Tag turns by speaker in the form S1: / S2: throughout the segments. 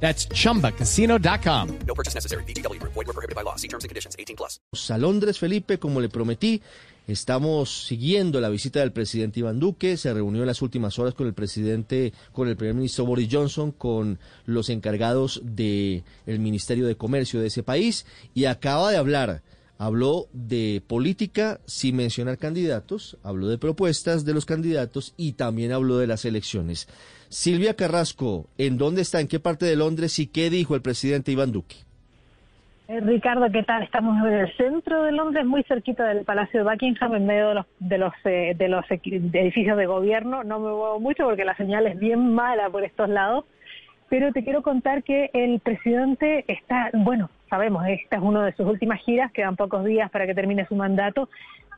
S1: That's chumbacasino.com.
S2: No purchase necessary. BGW. Void were prohibited by law. See terms and conditions. 18 plus.
S3: a Londres, Felipe, como le prometí. Estamos siguiendo la visita del presidente Iván Duque. Se reunió en las últimas horas con el presidente, con el primer ministro Boris Johnson, con los encargados del Ministerio de Comercio de ese país y acaba de hablar. Habló de política sin mencionar candidatos, habló de propuestas de los candidatos y también habló de las elecciones. Silvia Carrasco, ¿en dónde está? ¿En qué parte de Londres y qué dijo el presidente Iván Duque?
S4: Eh, Ricardo, ¿qué tal? Estamos en el centro de Londres, muy cerquita del Palacio de Buckingham, en medio de los, de los, eh, de los edificios de gobierno. No me muevo mucho porque la señal es bien mala por estos lados, pero te quiero contar que el presidente está, bueno, sabemos, esta es una de sus últimas giras, quedan pocos días para que termine su mandato,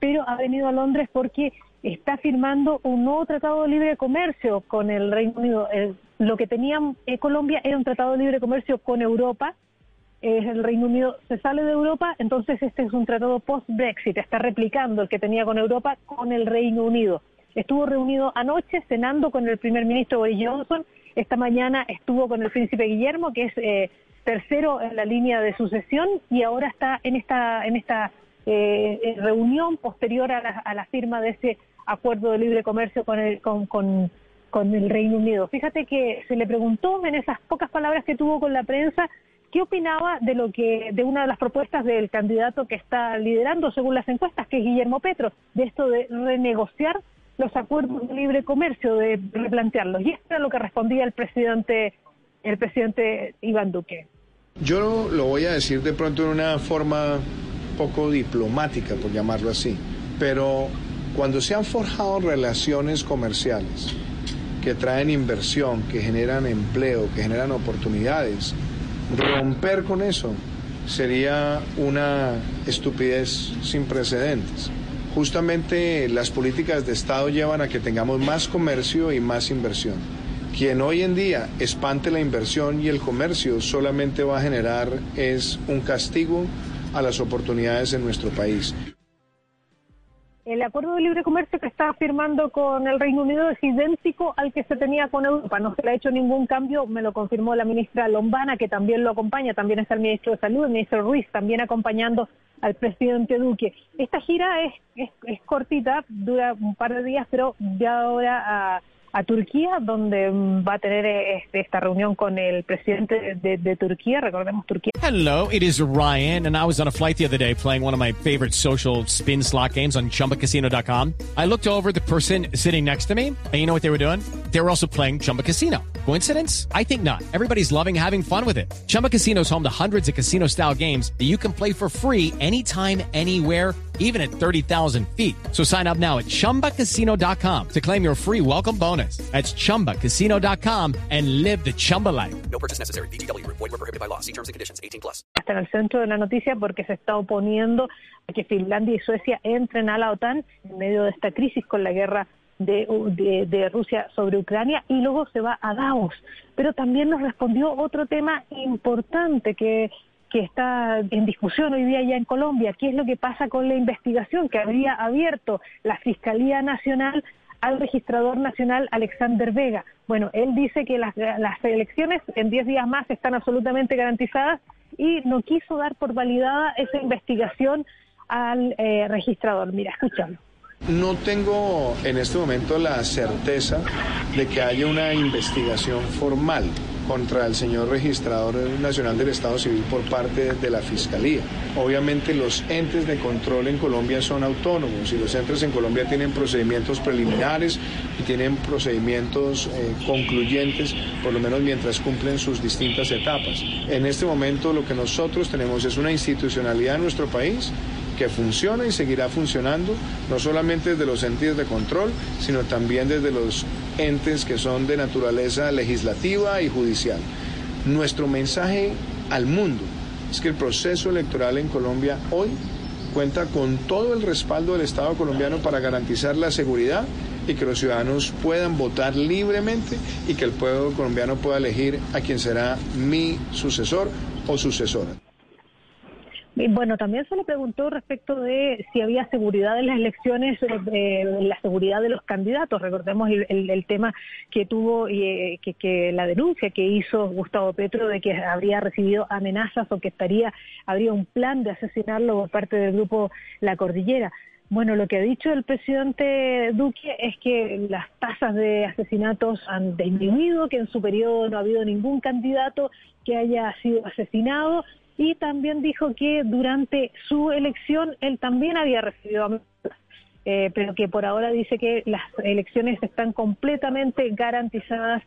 S4: pero ha venido a Londres porque está firmando un nuevo tratado de libre comercio con el Reino Unido. lo que tenía Colombia era un tratado de libre comercio con Europa, el Reino Unido se sale de Europa, entonces este es un tratado post-Brexit, está replicando el que tenía con Europa con el Reino Unido. Estuvo reunido anoche cenando con el primer ministro Boris Johnson, esta mañana estuvo con el príncipe Guillermo, que es eh, tercero en la línea de sucesión, y ahora está en esta, en esta eh, reunión posterior a la, a la, firma de ese acuerdo de libre comercio con el, con, con, con el Reino Unido. Fíjate que se le preguntó en esas pocas palabras que tuvo con la prensa ¿Qué opinaba de lo que de una de las propuestas del candidato que está liderando según las encuestas, que es Guillermo Petro, de esto de renegociar los acuerdos de libre comercio, de replantearlos? Y esto era lo que respondía el presidente el presidente Iván Duque.
S5: Yo lo voy a decir de pronto en una forma poco diplomática, por llamarlo así, pero cuando se han forjado relaciones comerciales que traen inversión, que generan empleo, que generan oportunidades, Romper con eso sería una estupidez sin precedentes. Justamente las políticas de Estado llevan a que tengamos más comercio y más inversión. Quien hoy en día espante la inversión y el comercio solamente va a generar es un castigo a las oportunidades en nuestro país.
S4: El acuerdo de libre comercio que está firmando con el Reino Unido es idéntico al que se tenía con Europa. No se le ha hecho ningún cambio, me lo confirmó la ministra Lombana, que también lo acompaña, también está el ministro de Salud, el ministro Ruiz, también acompañando al presidente Duque. Esta gira es, es, es cortita, dura un par de días, pero ya ahora a a Turquía, donde va a tener eh, este, esta reunión con el presidente de, de, Turquía. Recordemos Turquía.
S1: Hello, it is Ryan, and I was on a flight the other day playing one of my favorite social spin slot games on ChumbaCasino.com. I looked over the person sitting next to me, and you know what they were doing? They were also playing Chumba Casino. Coincidence? I think not. Everybody's loving having fun with it. Chumba Casino is home to hundreds of casino-style games that you can play for free anytime, anywhere even at 30,000 feet. So sign up now at ChumbaCasino.com to claim your free welcome bonus. That's ChumbaCasino.com and live the Chumba life.
S2: No purchase necessary. BGW. Void were prohibited by law. See terms and conditions. 18 plus.
S4: Está en el centro de la noticia porque se está oponiendo a que Finlandia y Suecia entren a la OTAN en medio de esta crisis con la guerra de, de, de, Rusia sobre Ucrania y luego se va a Davos. Pero también nos respondió otro tema importante que que está en discusión hoy día ya en Colombia, qué es lo que pasa con la investigación que habría abierto la Fiscalía Nacional al registrador nacional Alexander Vega. Bueno, él dice que las, las elecciones en 10 días más están absolutamente garantizadas y no quiso dar por validada esa investigación al eh, registrador. Mira, escúchalo.
S5: No tengo en este momento la certeza de que haya una investigación formal contra el señor registrador nacional del Estado Civil por parte de la Fiscalía. Obviamente los entes de control en Colombia son autónomos y los entes en Colombia tienen procedimientos preliminares y tienen procedimientos eh, concluyentes, por lo menos mientras cumplen sus distintas etapas. En este momento lo que nosotros tenemos es una institucionalidad en nuestro país que funciona y seguirá funcionando, no solamente desde los entes de control, sino también desde los entes que son de naturaleza legislativa y judicial. Nuestro mensaje al mundo es que el proceso electoral en Colombia hoy cuenta con todo el respaldo del Estado colombiano para garantizar la seguridad y que los ciudadanos puedan votar libremente y que el pueblo colombiano pueda elegir a quien será mi sucesor o sucesora.
S4: Bueno, también se le preguntó respecto de si había seguridad en las elecciones, eh, la seguridad de los candidatos. Recordemos el, tema que tuvo, eh, que, la denuncia que hizo Gustavo Petro de que habría recibido amenazas o que estaría, habría un plan de asesinarlo por parte del grupo La Cordillera. Bueno, lo que ha dicho el presidente Duque es que las tasas de asesinatos han disminuido, que en su periodo no ha habido ningún candidato que haya sido asesinado y también dijo que durante su elección él también había recibido amenazas, eh, pero que por ahora dice que las elecciones están completamente garantizadas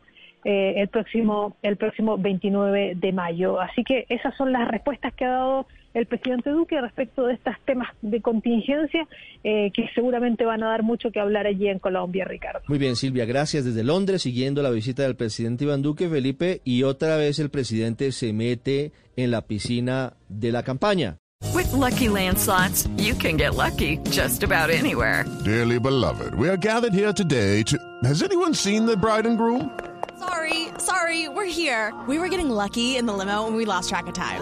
S4: eh, el próximo el próximo 29 de mayo. Así que esas son las respuestas que ha dado el presidente Duque respecto de estos temas de contingencia eh, que seguramente van a dar mucho que hablar allí en Colombia, Ricardo.
S3: Muy bien, Silvia, gracias desde Londres, siguiendo la visita del presidente Iván Duque, Felipe, y otra vez el presidente se mete en la piscina de la campaña.
S6: With lucky landslots, you can get lucky just about anywhere.
S7: Dearly beloved, we are gathered here today to. Has anyone seen the bride and groom?
S8: Sorry, sorry, we're here. We were getting lucky in the limo and we lost track of time.